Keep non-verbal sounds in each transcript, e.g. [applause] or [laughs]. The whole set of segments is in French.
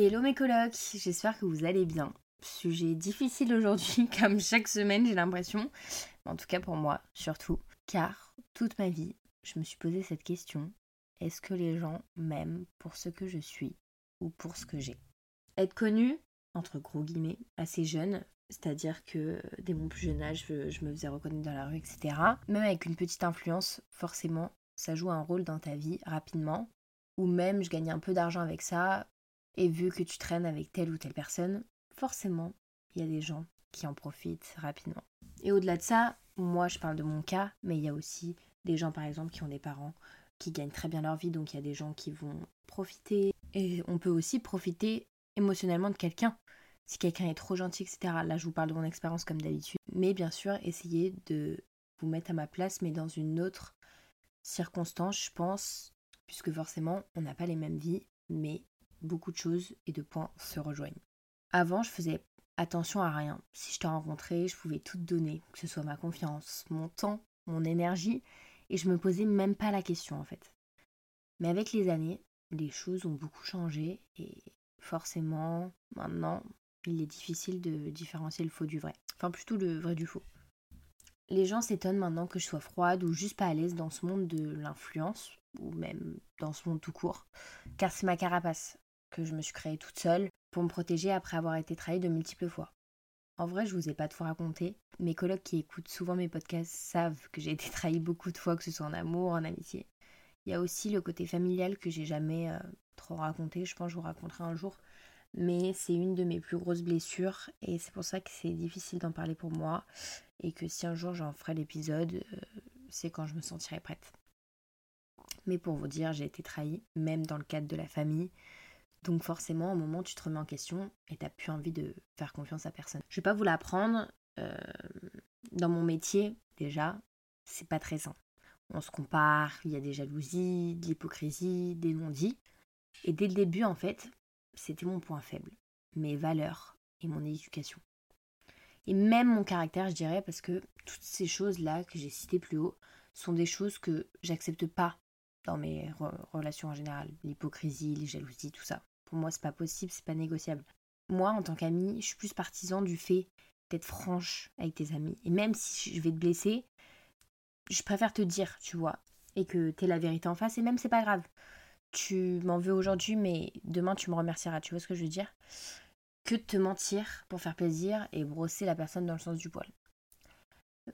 Hello mes colocs, j'espère que vous allez bien. Sujet difficile aujourd'hui, [laughs] comme chaque semaine j'ai l'impression, en tout cas pour moi surtout, car toute ma vie je me suis posé cette question, est-ce que les gens m'aiment pour ce que je suis ou pour ce que j'ai? Être connu, entre gros guillemets, assez jeune, c'est-à-dire que dès mon plus jeune âge je me faisais reconnaître dans la rue, etc. Même avec une petite influence, forcément ça joue un rôle dans ta vie rapidement, ou même je gagnais un peu d'argent avec ça, et vu que tu traînes avec telle ou telle personne, forcément, il y a des gens qui en profitent rapidement. Et au-delà de ça, moi je parle de mon cas, mais il y a aussi des gens par exemple qui ont des parents qui gagnent très bien leur vie, donc il y a des gens qui vont profiter. Et on peut aussi profiter émotionnellement de quelqu'un. Si quelqu'un est trop gentil, etc. Là, je vous parle de mon expérience comme d'habitude. Mais bien sûr, essayez de vous mettre à ma place, mais dans une autre circonstance, je pense, puisque forcément, on n'a pas les mêmes vies, mais beaucoup de choses et de points se rejoignent. Avant, je faisais attention à rien. Si je te rencontrais, je pouvais tout te donner, que ce soit ma confiance, mon temps, mon énergie, et je me posais même pas la question en fait. Mais avec les années, les choses ont beaucoup changé et forcément, maintenant, il est difficile de différencier le faux du vrai. Enfin, plutôt le vrai du faux. Les gens s'étonnent maintenant que je sois froide ou juste pas à l'aise dans ce monde de l'influence, ou même dans ce monde tout court, car c'est ma carapace que je me suis créée toute seule pour me protéger après avoir été trahie de multiples fois. En vrai, je vous ai pas tout raconté. Mes collègues qui écoutent souvent mes podcasts savent que j'ai [laughs] été trahie beaucoup de fois, que ce soit en amour, en amitié. Il y a aussi le côté familial que j'ai jamais euh, trop raconté. Je pense que je vous raconterai un jour. Mais c'est une de mes plus grosses blessures et c'est pour ça que c'est difficile d'en parler pour moi. Et que si un jour j'en ferai l'épisode, euh, c'est quand je me sentirai prête. Mais pour vous dire, j'ai été trahie, même dans le cadre de la famille. Donc forcément, au moment où tu te remets en question et t'as plus envie de faire confiance à personne. Je vais pas vous l'apprendre. Euh, dans mon métier, déjà, c'est pas très sain. On se compare, il y a des jalousies, de l'hypocrisie, des non-dits. Et dès le début, en fait, c'était mon point faible. Mes valeurs et mon éducation. Et même mon caractère, je dirais, parce que toutes ces choses-là que j'ai citées plus haut sont des choses que j'accepte pas dans mes relations en général. L'hypocrisie, les jalousies, tout ça. Pour moi, c'est pas possible, c'est pas négociable. Moi, en tant qu'amie, je suis plus partisan du fait d'être franche avec tes amis. Et même si je vais te blesser, je préfère te dire, tu vois, et que t'aies la vérité en face, et même c'est pas grave. Tu m'en veux aujourd'hui, mais demain tu me remercieras, tu vois ce que je veux dire? Que de te mentir pour faire plaisir et brosser la personne dans le sens du poil.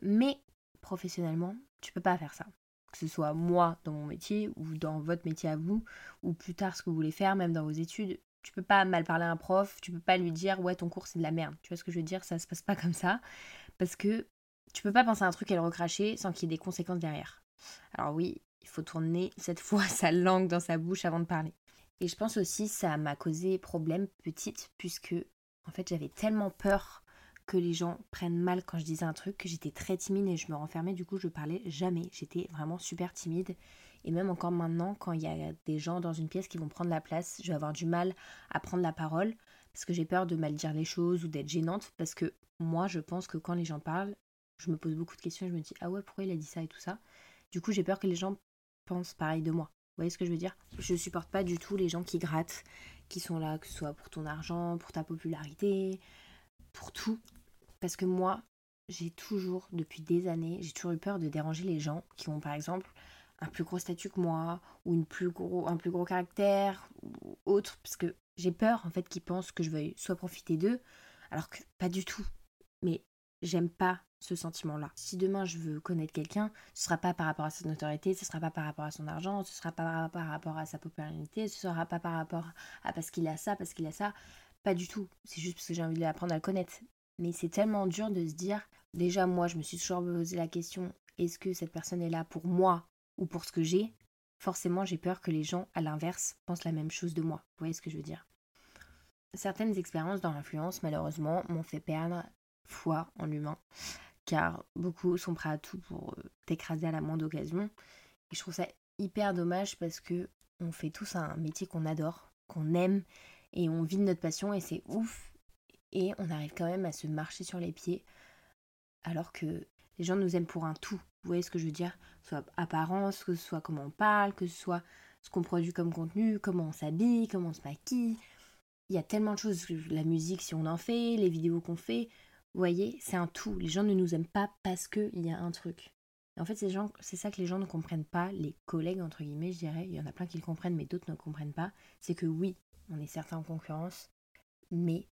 Mais professionnellement, tu peux pas faire ça que ce soit moi dans mon métier ou dans votre métier à vous, ou plus tard ce que vous voulez faire, même dans vos études, tu peux pas mal parler à un prof, tu peux pas lui dire ouais ton cours c'est de la merde. Tu vois ce que je veux dire? Ça se passe pas comme ça parce que tu peux pas penser à un truc et le recracher sans qu'il y ait des conséquences derrière. Alors oui, il faut tourner cette [laughs] fois sa langue dans sa bouche avant de parler. Et je pense aussi ça m'a causé problème petite puisque en fait j'avais tellement peur que les gens prennent mal quand je disais un truc, que j'étais très timide et je me renfermais, du coup je parlais jamais. J'étais vraiment super timide. Et même encore maintenant, quand il y a des gens dans une pièce qui vont prendre la place, je vais avoir du mal à prendre la parole parce que j'ai peur de mal dire les choses ou d'être gênante. Parce que moi, je pense que quand les gens parlent, je me pose beaucoup de questions et je me dis Ah ouais, pourquoi il a dit ça et tout ça? Du coup, j'ai peur que les gens pensent pareil de moi. Vous voyez ce que je veux dire? Je supporte pas du tout les gens qui grattent, qui sont là, que ce soit pour ton argent, pour ta popularité, pour tout. Parce que moi, j'ai toujours, depuis des années, j'ai toujours eu peur de déranger les gens qui ont par exemple un plus gros statut que moi, ou une plus gros, un plus gros caractère, ou autre, parce que j'ai peur en fait qu'ils pensent que je veuille soit profiter d'eux, alors que pas du tout. Mais j'aime pas ce sentiment-là. Si demain je veux connaître quelqu'un, ce sera pas par rapport à sa notoriété, ce sera pas par rapport à son argent, ce sera pas par rapport à sa popularité, ce sera pas par rapport à parce qu'il a ça, parce qu'il a ça. Pas du tout. C'est juste parce que j'ai envie d'apprendre à le connaître. Mais c'est tellement dur de se dire, déjà moi je me suis toujours posé la question, est-ce que cette personne est là pour moi ou pour ce que j'ai? Forcément j'ai peur que les gens, à l'inverse, pensent la même chose de moi. Vous voyez ce que je veux dire? Certaines expériences dans l'influence, malheureusement, m'ont fait perdre foi en l'humain, car beaucoup sont prêts à tout pour euh, t'écraser à la moindre occasion. Et je trouve ça hyper dommage parce que on fait tous un métier qu'on adore, qu'on aime, et on vit de notre passion, et c'est ouf et on arrive quand même à se marcher sur les pieds alors que les gens nous aiment pour un tout. Vous voyez ce que je veux dire? Soit apparence, que ce soit comment on parle, que ce soit ce qu'on produit comme contenu, comment on s'habille, comment on se maquille. il y a tellement de choses, la musique si on en fait, les vidéos qu'on fait, vous voyez, c'est un tout. Les gens ne nous aiment pas parce qu'il y a un truc. en fait, c'est ça que les gens ne comprennent pas, les collègues, entre guillemets, je dirais, il y en a plein qui le comprennent, mais d'autres ne comprennent pas. C'est que oui, on est certes en concurrence, mais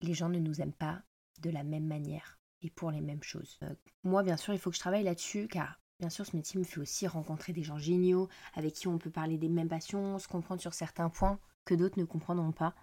les gens ne nous aiment pas de la même manière et pour les mêmes choses. Euh, moi, bien sûr, il faut que je travaille là-dessus, car bien sûr, ce métier me fait aussi rencontrer des gens géniaux, avec qui on peut parler des mêmes passions, se comprendre sur certains points que d'autres ne comprendront pas.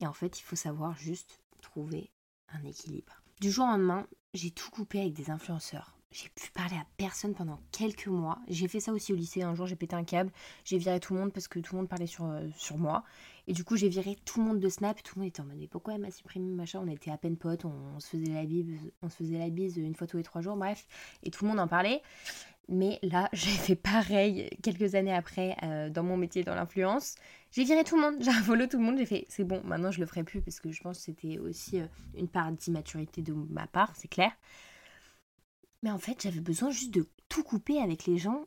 Et en fait, il faut savoir juste trouver un équilibre. Du jour au lendemain, j'ai tout coupé avec des influenceurs. J'ai pu parler à personne pendant quelques mois. J'ai fait ça aussi au lycée. Un jour, j'ai pété un câble. J'ai viré tout le monde parce que tout le monde parlait sur, euh, sur moi. Et du coup, j'ai viré tout le monde de Snap. Tout le monde était en mode, mais pourquoi elle m'a supprimé machin? On était à peine potes. On, se faisait la bise, on se faisait la bise une fois tous les trois jours. Bref. Et tout le monde en parlait. Mais là, [laughs] j'ai fait pareil quelques années après euh, dans mon métier dans l'influence. J'ai viré tout le monde, j'ai volé tout le monde, j'ai fait c'est bon, maintenant je le ferai plus parce que je pense que c'était aussi euh, une part d'immaturité de ma part, c'est clair. Mais en fait, j'avais besoin juste de tout couper avec les gens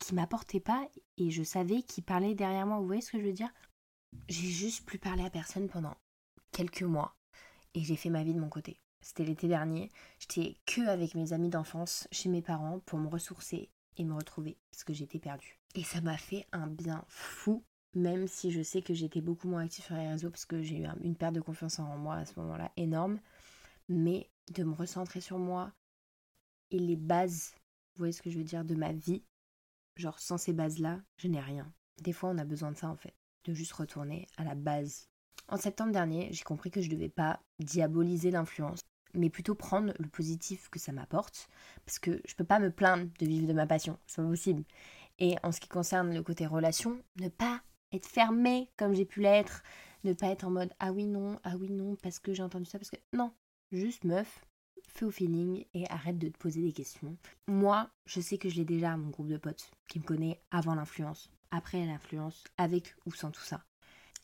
qui m'apportaient pas et je savais qui parlaient derrière moi. Vous voyez ce que je veux dire? J'ai juste plus parlé à personne pendant quelques mois et j'ai fait ma vie de mon côté. C'était l'été dernier. J'étais que avec mes amis d'enfance chez mes parents pour me ressourcer et me retrouver parce que j'étais perdue. Et ça m'a fait un bien fou, même si je sais que j'étais beaucoup moins active sur les réseaux parce que j'ai eu une perte de confiance en moi à ce moment-là énorme. Mais de me recentrer sur moi, et les bases, vous voyez ce que je veux dire, de ma vie. Genre sans ces bases-là, je n'ai rien. Des fois, on a besoin de ça en fait, de juste retourner à la base. En septembre dernier, j'ai compris que je ne devais pas diaboliser l'influence, mais plutôt prendre le positif que ça m'apporte, parce que je ne peux pas me plaindre de vivre de ma passion, c'est pas possible. Et en ce qui concerne le côté relation, ne pas être fermé comme j'ai pu l'être, ne pas être en mode ah oui non, ah oui non, parce que j'ai entendu ça, parce que non, juste meuf, fais au feeling et arrête de te poser des questions. Moi, je sais que je l'ai déjà à mon groupe de potes qui me connaît avant l'influence, après l'influence, avec ou sans tout ça.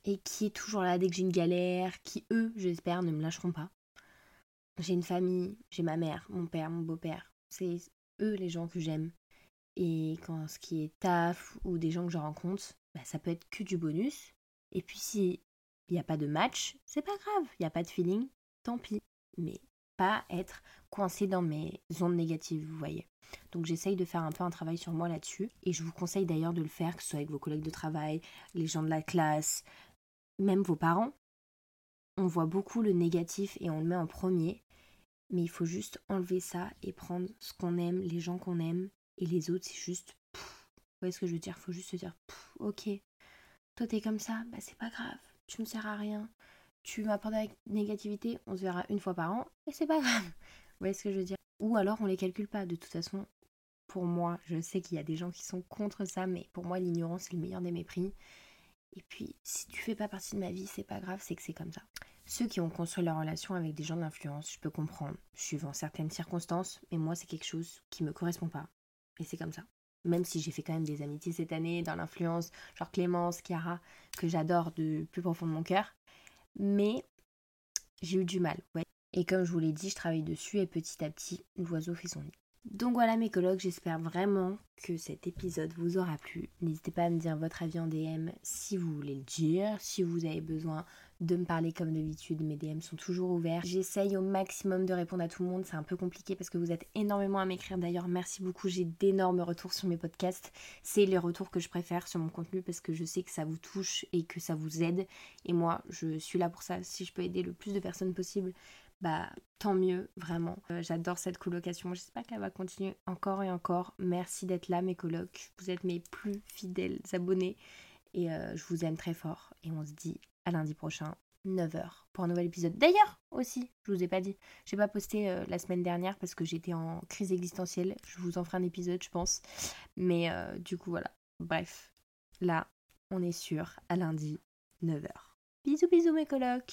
Et qui est toujours là dès que j'ai une galère, qui eux, j'espère, ne me lâcheront pas. J'ai une famille, j'ai ma mère, mon père, mon beau-père. C'est eux les gens que j'aime. Et quand ce qui est taf ou des gens que je rencontre, bah, ça peut être que du bonus. Et puis si il n'y a pas de match, c'est pas grave, il n'y a pas de feeling, tant pis. Mais être coincé dans mes ondes négatives, vous voyez. Donc j'essaye de faire un peu un travail sur moi là-dessus. Et je vous conseille d'ailleurs de le faire, que ce soit avec vos collègues de travail, les gens de la classe, même vos parents. On voit beaucoup le négatif et on le met en premier. Mais il faut juste enlever ça et prendre ce qu'on aime, les gens qu'on aime. Et les autres, c'est juste... vous voyez ce que je veux dire? Il faut juste se dire, ok, toi t'es comme ça, bah c'est pas grave, tu me sers à rien tu m'apportes avec négativité, on se verra une fois par an, et c'est pas grave. Vous voyez ce que je veux dire? Ou alors on les calcule pas. De toute façon, pour moi, je sais qu'il y a des gens qui sont contre ça, mais pour moi, l'ignorance est le meilleur des mépris. Et puis, si tu fais pas partie de ma vie, c'est pas grave, c'est que c'est comme ça. Ceux qui ont construit leur relation avec des gens d'influence, je peux comprendre, suivant certaines circonstances, mais moi, c'est quelque chose qui me correspond pas. Et c'est comme ça. Même si j'ai fait quand même des amitiés cette année dans l'influence, genre Clémence, Chiara, que j'adore de plus profond de mon cœur, mais j'ai eu du mal. Ouais. Et comme je vous l'ai dit, je travaille dessus et petit à petit, l'oiseau fait son nid. Donc voilà mes collègues, j'espère vraiment que cet épisode vous aura plu. N'hésitez pas à me dire votre avis en DM si vous voulez le dire, si vous avez besoin de me parler comme d'habitude, mes DM sont toujours ouverts. J'essaye au maximum de répondre à tout le monde, c'est un peu compliqué parce que vous êtes énormément à m'écrire. D'ailleurs, merci beaucoup, j'ai d'énormes retours sur mes podcasts. C'est les retours que je préfère sur mon contenu parce que je sais que ça vous touche et que ça vous aide. Et moi, je suis là pour ça. Si je peux aider le plus de personnes possible, bah tant mieux, vraiment. Euh, j'adore cette colocation. J'espère qu'elle va continuer encore et encore. Merci d'être là, mes colocs. Vous êtes mes plus fidèles abonnés. Et euh, je vous aime très fort. Et on se dit à lundi prochain, 9h, pour un nouvel épisode. D'ailleurs, aussi, je vous ai pas dit, j'ai pas posté euh, la semaine dernière parce que j'étais en crise existentielle. Je vous en ferai un épisode, je pense. Mais euh, du coup, voilà. Bref, là, on est sûr, à lundi, 9h. Bisous, bisous, mes colocs.